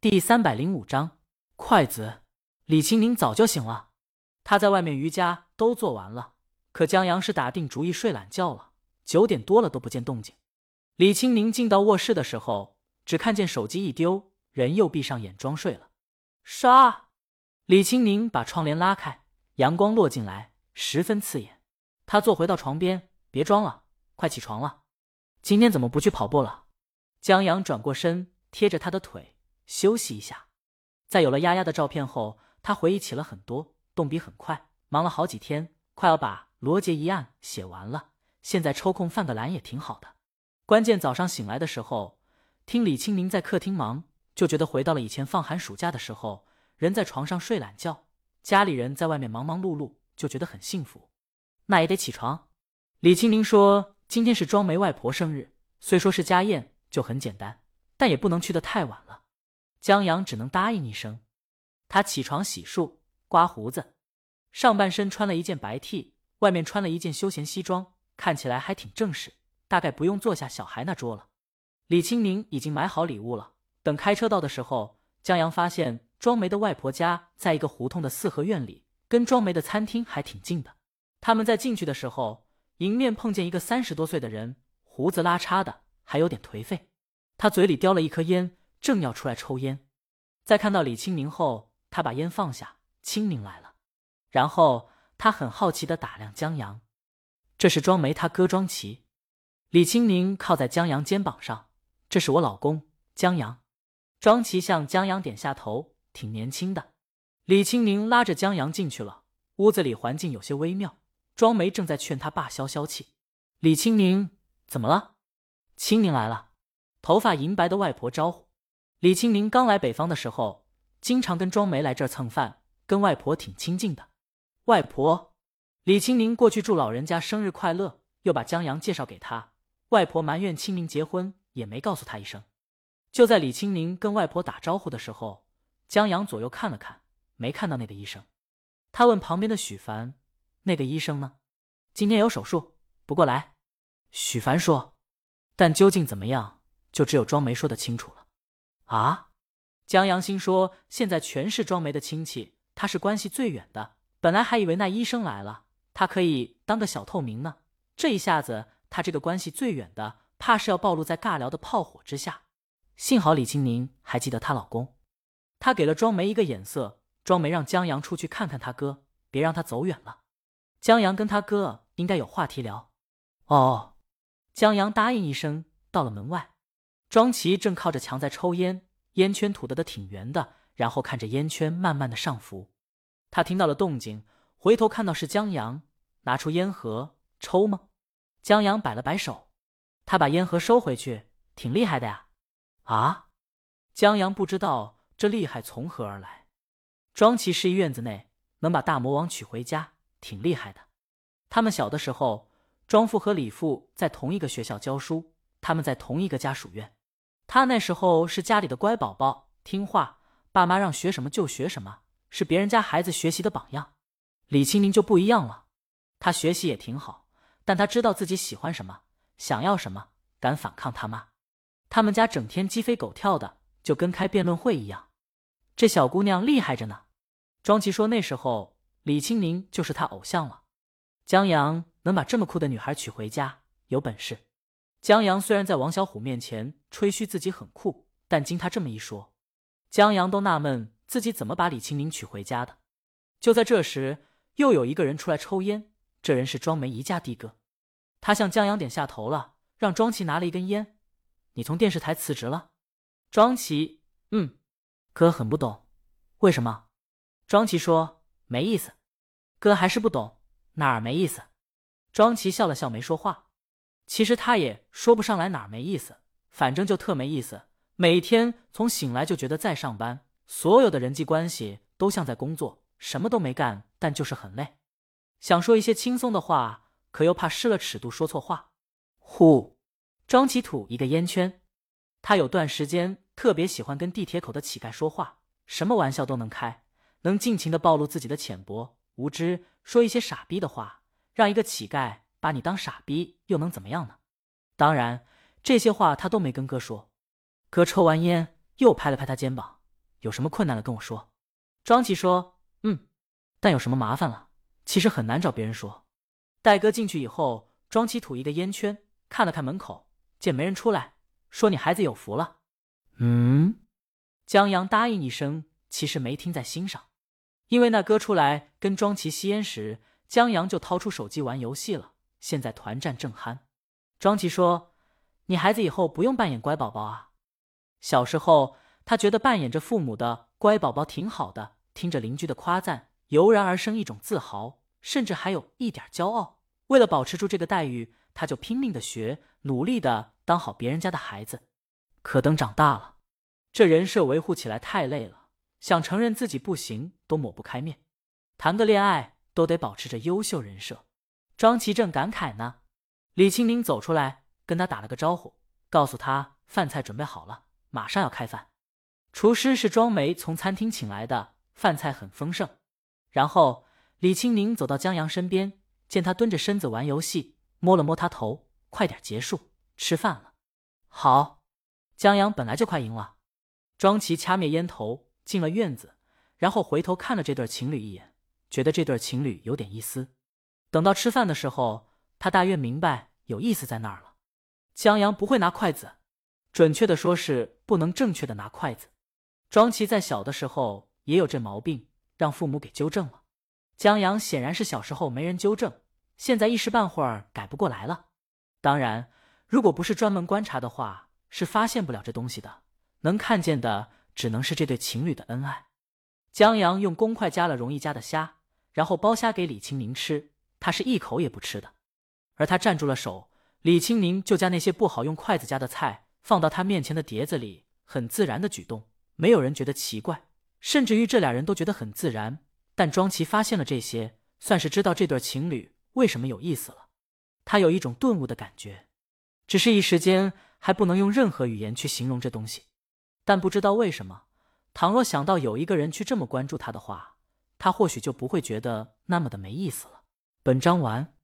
第三百零五章，筷子。李青宁早就醒了，他在外面瑜伽都做完了，可江阳是打定主意睡懒觉了。九点多了都不见动静。李青宁进到卧室的时候，只看见手机一丢，人又闭上眼装睡了。唰，李青宁把窗帘拉开，阳光落进来，十分刺眼。他坐回到床边，别装了，快起床了。今天怎么不去跑步了？江阳转过身，贴着他的腿休息一下。在有了丫丫的照片后。他回忆起了很多，动笔很快，忙了好几天，快要把罗杰一案写完了。现在抽空犯个懒也挺好的。关键早上醒来的时候，听李清明在客厅忙，就觉得回到了以前放寒暑假的时候，人在床上睡懒觉，家里人在外面忙忙碌碌，就觉得很幸福。那也得起床。李清明说：“今天是庄梅外婆生日，虽说是家宴，就很简单，但也不能去的太晚。”江阳只能答应一声。他起床洗漱、刮胡子，上半身穿了一件白 T，外面穿了一件休闲西装，看起来还挺正式。大概不用坐下小孩那桌了。李清明已经买好礼物了。等开车到的时候，江阳发现庄梅的外婆家在一个胡同的四合院里，跟庄梅的餐厅还挺近的。他们在进去的时候，迎面碰见一个三十多岁的人，胡子拉碴的，还有点颓废。他嘴里叼了一颗烟，正要出来抽烟，在看到李清明后。他把烟放下，清明来了。然后他很好奇的打量江阳，这是庄梅他哥庄奇。李清明靠在江阳肩膀上，这是我老公江阳。庄奇向江阳点下头，挺年轻的。李清明拉着江阳进去了，屋子里环境有些微妙。庄梅正在劝他爸消消气。李清明怎么了？清明来了，头发银白的外婆招呼。李清明刚来北方的时候。经常跟庄梅来这儿蹭饭，跟外婆挺亲近的。外婆，李清明过去祝老人家生日快乐，又把江阳介绍给他。外婆埋怨清明结婚也没告诉他一声。就在李清明跟外婆打招呼的时候，江阳左右看了看，没看到那个医生。他问旁边的许凡：“那个医生呢？今天有手术，不过来。”许凡说：“但究竟怎么样，就只有庄梅说的清楚。”啊？江阳心说：“现在全是庄梅的亲戚，他是关系最远的。本来还以为那医生来了，他可以当个小透明呢。这一下子，他这个关系最远的，怕是要暴露在尬聊的炮火之下。幸好李清宁还记得她老公，他给了庄梅一个眼色。庄梅让江阳出去看看他哥，别让他走远了。江阳跟他哥应该有话题聊。哦，江阳答应一声，到了门外，庄琪正靠着墙在抽烟。”烟圈吐得的挺圆的，然后看着烟圈慢慢的上浮，他听到了动静，回头看到是江阳，拿出烟盒抽吗？江阳摆了摆手，他把烟盒收回去，挺厉害的呀。啊？江阳不知道这厉害从何而来。庄奇示意院子内能把大魔王娶回家，挺厉害的。他们小的时候，庄父和李父在同一个学校教书，他们在同一个家属院。他那时候是家里的乖宝宝，听话，爸妈让学什么就学什么，是别人家孩子学习的榜样。李清宁就不一样了，他学习也挺好，但他知道自己喜欢什么，想要什么，敢反抗他妈。他们家整天鸡飞狗跳的，就跟开辩论会一样。这小姑娘厉害着呢。庄琪说那时候李清宁就是他偶像了。江阳能把这么酷的女孩娶回家，有本事。江阳虽然在王小虎面前吹嘘自己很酷，但经他这么一说，江阳都纳闷自己怎么把李清明娶回家的。就在这时，又有一个人出来抽烟，这人是庄梅一家的哥，他向江阳点下头了，让庄琪拿了一根烟。你从电视台辞职了？庄琪，嗯，哥很不懂，为什么？庄琪说没意思。哥还是不懂哪儿没意思？庄琪笑了笑，没说话。其实他也说不上来哪儿没意思，反正就特没意思。每天从醒来就觉得在上班，所有的人际关系都像在工作，什么都没干，但就是很累。想说一些轻松的话，可又怕失了尺度说错话。呼，庄起吐一个烟圈。他有段时间特别喜欢跟地铁口的乞丐说话，什么玩笑都能开，能尽情的暴露自己的浅薄无知，说一些傻逼的话，让一个乞丐。把你当傻逼又能怎么样呢？当然，这些话他都没跟哥说。哥抽完烟，又拍了拍他肩膀：“有什么困难了跟我说。庄琪说：“嗯，但有什么麻烦了，其实很难找别人说。”戴哥进去以后，庄琪吐一个烟圈，看了看门口，见没人出来，说：“你孩子有福了。”嗯，江阳答应一声，其实没听在心上，因为那哥出来跟庄琪吸烟时，江阳就掏出手机玩游戏了。现在团战正酣，庄琪说：“你孩子以后不用扮演乖宝宝啊。”小时候，他觉得扮演着父母的乖宝宝挺好的，听着邻居的夸赞，油然而生一种自豪，甚至还有一点骄傲。为了保持住这个待遇，他就拼命的学，努力的当好别人家的孩子。可等长大了，这人设维护起来太累了，想承认自己不行都抹不开面，谈个恋爱都得保持着优秀人设。庄奇正感慨呢，李青宁走出来跟他打了个招呼，告诉他饭菜准备好了。马上要开饭，厨师是庄梅从餐厅请来的，饭菜很丰盛。然后李青宁走到江阳身边，见他蹲着身子玩游戏，摸了摸他头，快点结束，吃饭了。好，江阳本来就快赢了。庄琪掐灭烟头，进了院子，然后回头看了这对情侣一眼，觉得这对情侣有点意思。等到吃饭的时候，他大约明白有意思在那儿了。江阳不会拿筷子。准确的说是不能正确的拿筷子。庄琪在小的时候也有这毛病，让父母给纠正了。江阳显然是小时候没人纠正，现在一时半会儿改不过来了。当然，如果不是专门观察的话，是发现不了这东西的。能看见的只能是这对情侣的恩爱。江阳用公筷夹了容易夹的虾，然后剥虾给李清明吃，他是一口也不吃的。而他站住了手，李清明就将那些不好用筷子夹的菜。放到他面前的碟子里，很自然的举动，没有人觉得奇怪，甚至于这俩人都觉得很自然。但庄琪发现了这些，算是知道这对情侣为什么有意思了。他有一种顿悟的感觉，只是一时间还不能用任何语言去形容这东西。但不知道为什么，倘若想到有一个人去这么关注他的话，他或许就不会觉得那么的没意思了。本章完。